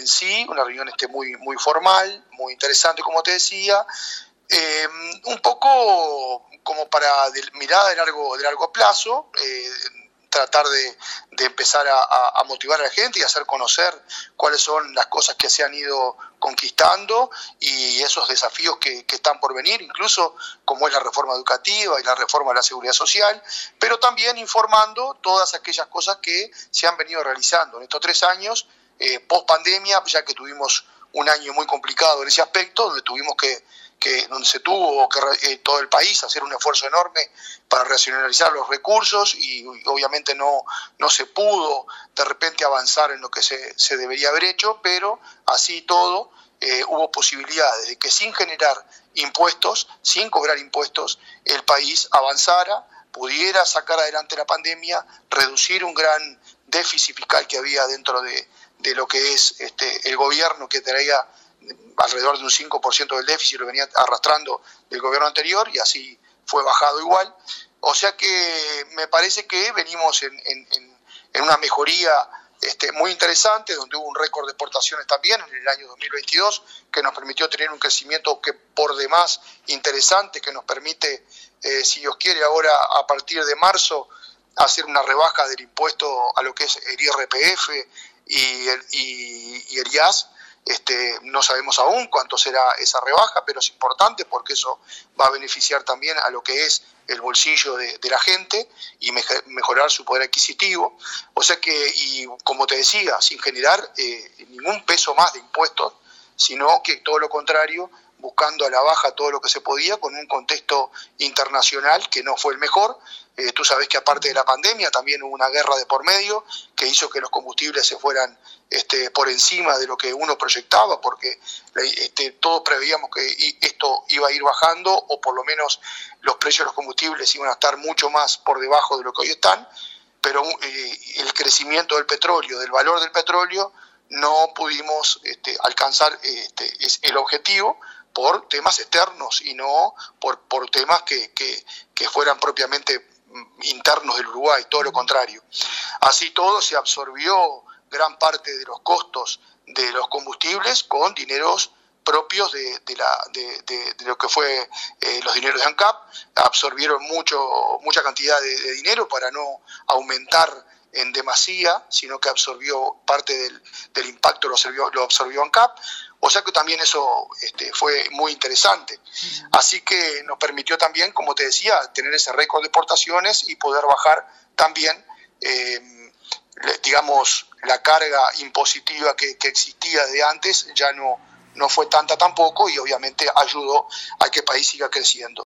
en sí, una reunión este, muy, muy formal, muy interesante, como te decía, eh, un poco como para de, mirada de largo, de largo plazo, eh, tratar de, empezar a, motivar a la gente y hacer conocer cuáles son las cosas que se han ido conquistando y esos desafíos que, están por venir, incluso como es la reforma educativa y la reforma de la seguridad social, pero también informando todas aquellas cosas que se han venido realizando en estos tres años, eh, post pandemia, ya que tuvimos un año muy complicado en ese aspecto, donde tuvimos que que donde se tuvo que eh, todo el país hacer un esfuerzo enorme para racionalizar los recursos y, obviamente no, no se pudo de repente avanzar en lo que se, se debería haber hecho, pero así todo eh, hubo posibilidades de que sin generar impuestos, sin cobrar impuestos, el país avanzara, pudiera sacar adelante la pandemia, reducir un gran déficit fiscal que había dentro de, de lo que es este, el gobierno que traía alrededor de un 5% del déficit lo venía arrastrando del gobierno anterior y así fue bajado igual. O sea que me parece que venimos en, una mejoría este, muy interesante, donde hubo un récord de exportaciones también en el año 2022, que nos permitió tener un crecimiento que por demás interesante, que nos permite, eh, si Dios quiere, ahora a partir de marzo hacer una rebaja del impuesto a lo que es el IRPF y el, y el IAS, este, no sabemos aún cuánto será esa rebaja, pero es importante porque eso va a beneficiar también a lo que es el bolsillo de, la gente y mejorar su poder adquisitivo. O sea que, y como te decía, sin generar eh, ningún peso más de impuestos, sino que todo lo contrario, buscando a la baja todo lo que se podía con un contexto internacional que no fue el mejor. Eh, tú sabes que aparte de la pandemia también hubo una guerra de por medio que hizo que los combustibles se fueran este, por encima de lo que uno proyectaba, porque este, todos preveíamos que esto iba a ir bajando o por lo menos los precios de los combustibles iban a estar mucho más por debajo de lo que hoy están, pero eh, el crecimiento del petróleo, del valor del petróleo, no pudimos este, alcanzar este, el objetivo por temas externos y no por, por temas que, que, fueran propiamente internos del Uruguay, todo lo contrario. Así todo se absorbió gran parte de los costos de los combustibles con dineros propios de, la, de, lo que fue eh, los dineros de ANCAP, absorbieron mucho, mucha cantidad de, dinero para no aumentar en demasía, sino que absorbió parte del, del impacto, lo absorbió, lo absorbió ANCAP. O sea que también eso este, fue muy interesante. Así que nos permitió también, como te decía, tener ese récord de exportaciones y poder bajar también, eh, digamos, la carga impositiva que, existía de antes, ya no, no fue tanta tampoco y obviamente ayudó a que el país siga creciendo.